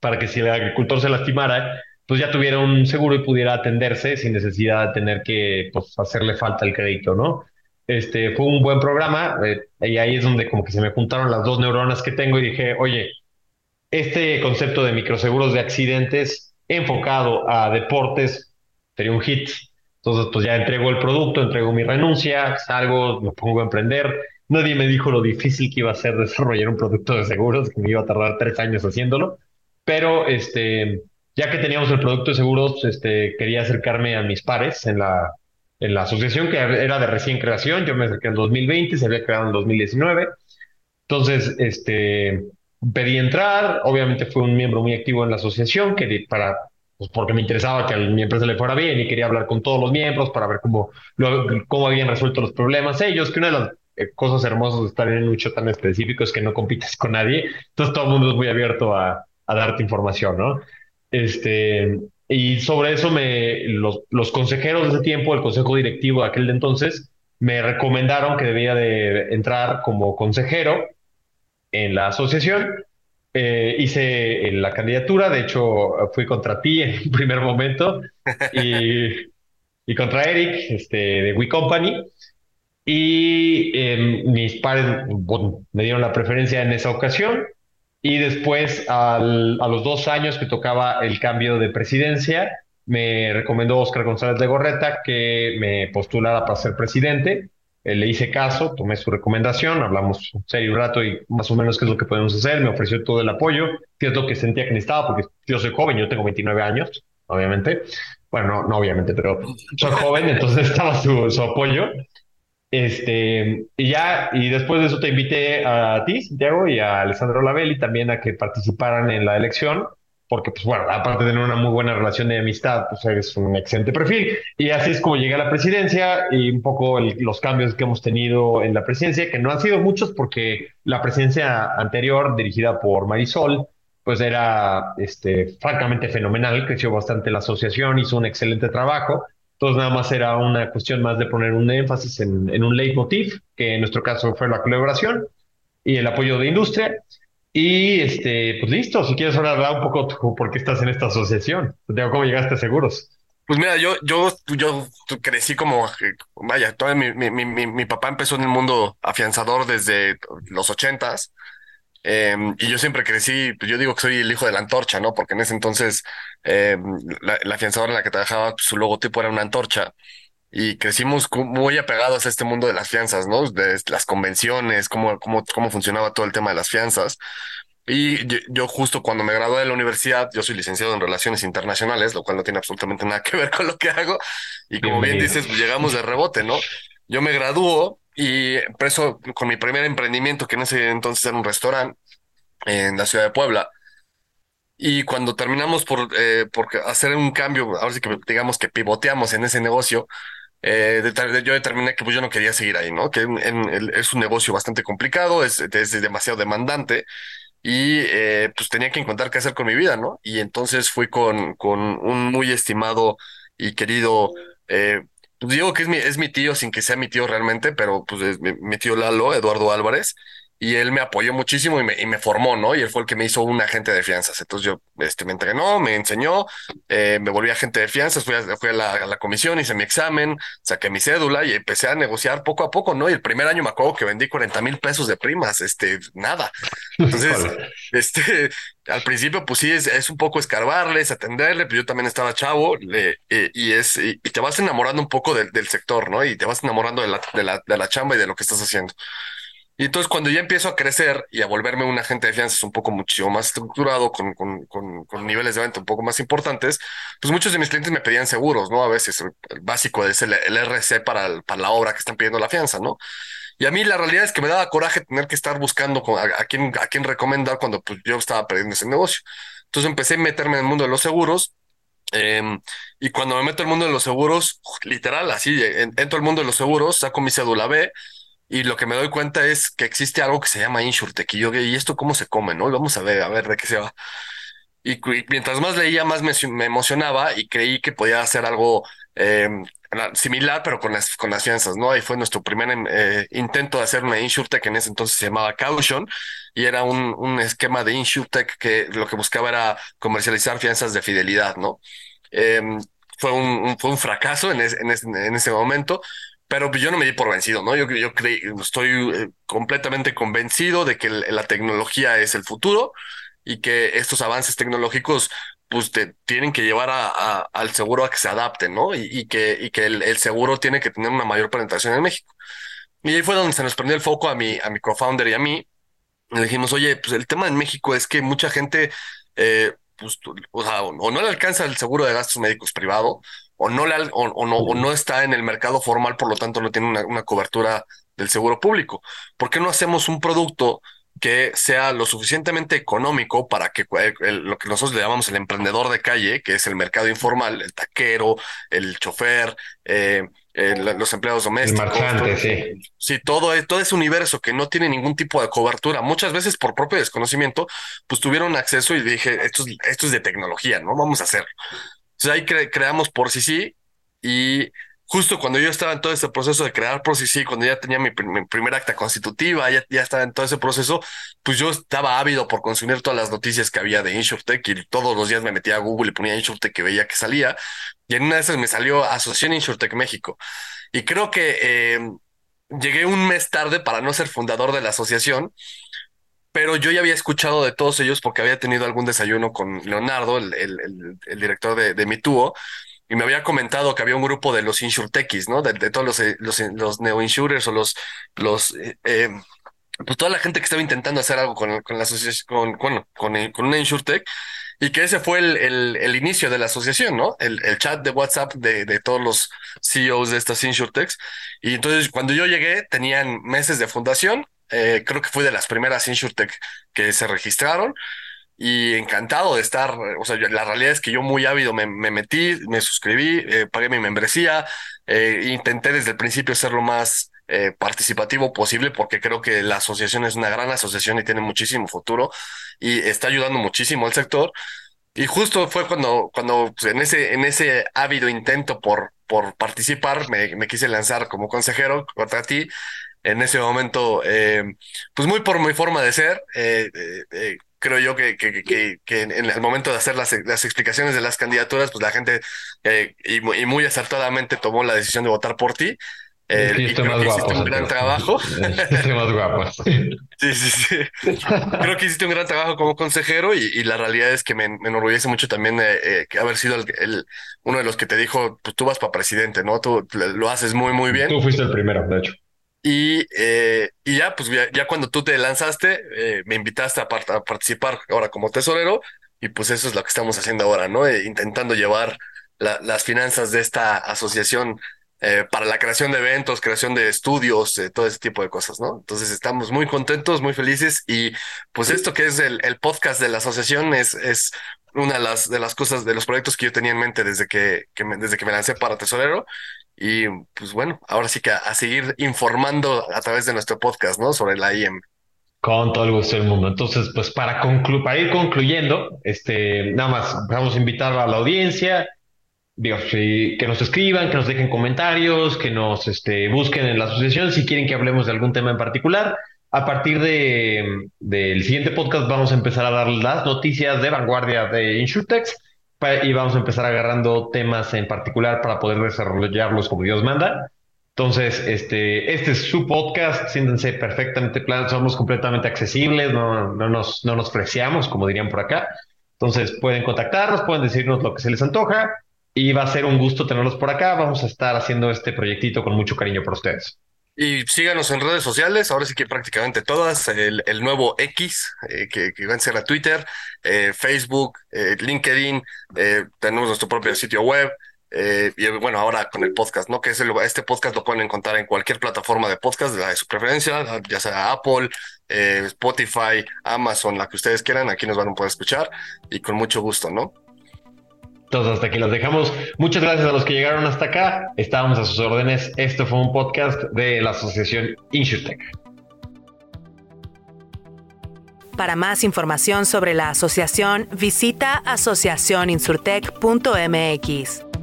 para que si el agricultor se lastimara, pues ya tuviera un seguro y pudiera atenderse sin necesidad de tener que pues, hacerle falta el crédito, ¿no? Este, fue un buen programa eh, y ahí es donde como que se me juntaron las dos neuronas que tengo y dije, oye, este concepto de microseguros de accidentes enfocado a deportes sería un hit. Entonces, pues ya entrego el producto, entrego mi renuncia, salgo, me pongo a emprender. Nadie me dijo lo difícil que iba a ser desarrollar un producto de seguros, que me iba a tardar tres años haciéndolo. Pero este, ya que teníamos el producto de seguros, este, quería acercarme a mis pares en la, en la asociación que era de recién creación. Yo me acerqué en 2020, se había creado en 2019. Entonces, este, pedí entrar. Obviamente fui un miembro muy activo en la asociación que para, pues porque me interesaba que a mi empresa le fuera bien y quería hablar con todos los miembros para ver cómo, cómo habían resuelto los problemas ellos, que una de las eh, cosas hermosas de estar en un nicho tan específico es que no compites con nadie. Entonces todo el mundo es muy abierto a, a darte información, ¿no? Este, y sobre eso me, los, los consejeros de ese tiempo, el consejo directivo de aquel de entonces, me recomendaron que debía de entrar como consejero en la asociación. Eh, hice la candidatura, de hecho fui contra ti en un primer momento y, y contra Eric este, de We Company. Y em, mis padres me dieron la preferencia en esa ocasión. Y después, a los dos años que tocaba el cambio de presidencia, me recomendó Oscar González de Gorreta que me postulara para ser presidente. Eh, le hice caso, tomé su recomendación, hablamos un serio rato y más o menos qué es lo que podemos hacer. Me ofreció todo el apoyo, qué es lo que sentía que necesitaba, porque yo soy joven, yo tengo 29 años, obviamente. Bueno, no, no obviamente, pero soy joven, entonces estaba su, su apoyo. Este, y ya, y después de eso te invité a ti, Santiago, y a Alessandro Lavelli también a que participaran en la elección, porque, pues bueno, aparte de tener una muy buena relación de amistad, pues eres un excelente perfil. Y así es como llegué a la presidencia y un poco los cambios que hemos tenido en la presidencia, que no han sido muchos porque la presidencia anterior, dirigida por Marisol, pues era este, francamente fenomenal, creció bastante la asociación, hizo un excelente trabajo entonces nada más era una cuestión más de poner un énfasis en, en un leitmotiv, que en nuestro caso fue la colaboración y el apoyo de industria. Y este, pues listo, si quieres ahora un poco por qué estás en esta asociación. ¿Cómo llegaste a Seguros? Pues mira, yo, yo, yo crecí como, vaya, todo mi, mi, mi, mi papá empezó en el mundo afianzador desde los ochentas. Em, y yo siempre crecí, pues yo digo que soy el hijo de la antorcha, ¿no? Porque en ese entonces eh, la, la, afianzadora en la que trabajaba, pues, su logotipo era una antorcha. Y crecimos muy apegados a este mundo de las fianzas, ¿no? De las convenciones, cómo, cómo, cómo funcionaba todo el tema de las fianzas. Y yo, yo, justo cuando me gradué de la universidad, yo soy licenciado en Relaciones Internacionales, lo cual no tiene absolutamente nada que ver con lo que hago. Y como bien dices, pues, llegamos de rebote, ¿no? Yo me graduó y preso con mi primer emprendimiento, que en ese entonces era un restaurante en la ciudad de Puebla. Y cuando terminamos por, eh, por hacer un cambio, ahora sí que digamos que pivoteamos en ese negocio, eh, yo determiné que pues yo no quería seguir ahí, ¿no? Que es un negocio bastante complicado, es, es demasiado demandante y eh, pues tenía que encontrar qué hacer con mi vida, ¿no? Y entonces fui con, con un muy estimado y querido eh, pues digo que es mi, es mi tío sin que sea mi tío realmente, pero pues es mi, tío Lalo, Eduardo Álvarez, y él me apoyó muchísimo y me, y me, formó, ¿no? Y él fue el que me hizo un agente de fianzas. Entonces yo este, me entrenó, me enseñó, eh, me volví agente de fianzas, fui, a, fui a, la, a, la, comisión, hice mi examen, saqué mi cédula y empecé a negociar poco a poco, ¿no? Y el primer año me acuerdo que vendí 40 mil pesos de primas, este, nada. Entonces, este, al principio, pues sí, es, es, un poco escarbarles, atenderle, pero yo también estaba chavo le, eh, y es, y, y, te vas enamorando un poco del, del sector, ¿no? Y te vas enamorando de la, de, la, de la chamba y de lo que estás haciendo. Y entonces cuando ya empiezo a crecer y a volverme un agente de fianzas un poco muchísimo más estructurado, con, con, con, niveles de venta un poco más importantes, pues muchos de mis clientes me pedían seguros, ¿no? A veces el, básico es el, el RC para, para la obra que están pidiendo la fianza, ¿no? Y a mí la realidad es que me daba coraje tener que estar buscando a, a, quién, a quién recomendar cuando pues, yo estaba perdiendo ese negocio. Entonces empecé a meterme en el mundo de los seguros. Eh, y cuando me meto en el mundo de los seguros, literal, así, entro al mundo de los seguros, saco mi cédula B, y lo que me doy cuenta es que existe algo que se llama InsurTech. Y yo, ¿y esto cómo se come? ¿No? Vamos a ver, a ver de qué se va. Y, y mientras más leía, más me, me, emocionaba y creí que podía hacer algo eh, similar, pero con las, con las fianzas, ¿no? Ahí fue nuestro primer eh, intento de hacer una InsurTech, en ese entonces se llamaba Caution, y era un, un esquema de InsurTech que lo que buscaba era comercializar fianzas de fidelidad, ¿no? Eh, fue un, fue un fracaso en, es, en, es, en ese momento, pero yo no me di por vencido, ¿no? Yo, yo creí, estoy eh, completamente convencido de que la tecnología es el futuro y que estos avances tecnológicos pues te tienen que llevar a, a, al seguro a que se adapte, ¿no? Y, y que, y que el, el, seguro tiene que tener una mayor penetración en México. Y ahí fue donde se nos prendió el foco a mi, a mi co-founder y a mí. Le dijimos, oye, pues el tema en México es que mucha gente, eh, pues, o, sea, o no le alcanza el seguro de gastos médicos privado, o no, le, o, o, no, o no está en el mercado formal, por lo tanto no tiene una, una cobertura del seguro público. ¿Por qué no hacemos un producto que sea lo suficientemente económico para que el, lo que nosotros le llamamos el emprendedor de calle, que es el mercado informal, el taquero, el chofer, eh, el, los empleados domésticos, el marchante, sí. sí, todo, todo ese universo que no tiene ningún tipo de cobertura, muchas veces por propio desconocimiento, pues tuvieron acceso y dije, esto es, esto es de tecnología, ¿no? Vamos a hacerlo. Entonces ahí cre creamos por sí sí y justo cuando yo estaba en todo ese proceso de crear sí cuando ya tenía mi, primer acta constitutiva, ya, ya estaba en todo ese proceso, pues yo estaba ávido por consumir todas las noticias que había de InsurTech y todos los días me metía a Google y ponía InsurTech que veía que salía. Y en una de esas me salió Asociación InsurTech México. Y creo que eh, llegué un mes tarde para no ser fundador de la asociación, pero yo ya había escuchado de todos ellos porque había tenido algún desayuno con Leonardo, el, el, director de, de Mituo, y me había comentado que había un grupo de los insurtechies, ¿no? De, todos los, eh, los, los neo-insurers o los, los eh, eh, pues toda la gente que estaba intentando hacer algo con, con la asociación, con, bueno, con, con una insurtech, y que ese fue el, el, el, inicio de la asociación, ¿no? El, el chat de WhatsApp de, de, todos los CEOs de estas insurtechs. Y entonces, cuando yo llegué, tenían meses de fundación. Creo que fue de las primeras insurtech que se registraron y encantado de estar, o sea, la realidad es que yo muy ávido me, metí, me suscribí, eh, pagué mi membresía, eh, intenté desde el principio ser lo más eh, participativo posible porque creo que la asociación es una gran asociación y tiene muchísimo futuro y está ayudando muchísimo al sector. Y justo fue cuando, cuando pues, en ese, en ese ávido intento por, por participar, me, me quise lanzar como consejero contra ti en ese momento, pues muy por mi forma de ser, creo yo que, que, que, que, en el momento de hacer las, las explicaciones de las candidaturas, pues la gente eh, y, y, muy acertadamente tomó la decisión de votar por ti. Eh, y creo que hiciste un gran trabajo. más guapo. Sí, sí, sí. creo que hiciste un gran trabajo como consejero y, y la realidad es que me, me enorgullece mucho también eh, eh haber sido el, el, uno de los que te dijo, pues tú vas para presidente, ¿no? Tú lo haces muy, muy bien. Tú fuiste el primero, de hecho. Y, eh, y ya, pues ya, cuando tú te lanzaste, eh, me invitaste a, participar ahora como tesorero y pues eso es lo que estamos haciendo ahora, ¿no? Eh, intentando llevar las finanzas de esta asociación para la creación de eventos, creación de estudios, todo ese tipo de cosas, ¿no? Entonces estamos muy contentos, muy felices y pues esto que es el, el podcast de la asociación es, es una de las, de las cosas, de los proyectos que yo tenía en mente desde que, que me, desde que me lancé para tesorero y pues bueno, ahora sí que a, seguir informando a través de nuestro podcast, ¿no? Sobre la IEM. Con todo el gusto del mundo. Entonces, pues para, para ir concluyendo, este, nada más vamos a invitar a la audiencia, que nos escriban, que nos dejen comentarios, que nos este, busquen en la asociación si quieren que hablemos de algún tema en particular. A partir de, del siguiente podcast vamos a empezar a dar las noticias de vanguardia de Insurtex y vamos a empezar agarrando temas en particular para poder desarrollarlos como Dios manda. Entonces, este, este es su podcast, siéntense perfectamente planos, somos completamente accesibles, no, no, nos, no nos preciamos, como dirían por acá. Entonces, pueden contactarnos, pueden decirnos lo que se les antoja y va a ser un gusto tenerlos por acá. Vamos a estar haciendo este proyectito con mucho cariño para ustedes. Y síganos en redes sociales, ahora sí que prácticamente todas, el, el nuevo X, eh, que, que va a ser a Twitter, eh, Facebook, eh, LinkedIn, tenemos nuestro propio sitio web, y bueno, ahora con el podcast, ¿no? Que es este podcast lo pueden encontrar en cualquier plataforma de podcast la de su preferencia, ya sea Apple, Spotify, Amazon, la que ustedes quieran, aquí nos van a poder escuchar y con mucho gusto, ¿no? Entonces, hasta aquí los dejamos. Muchas gracias a los que llegaron hasta acá. Estábamos a sus órdenes. Esto fue un podcast de la Asociación InsurTech. Para más información sobre la asociación, visita asociacioninsurtech.mx.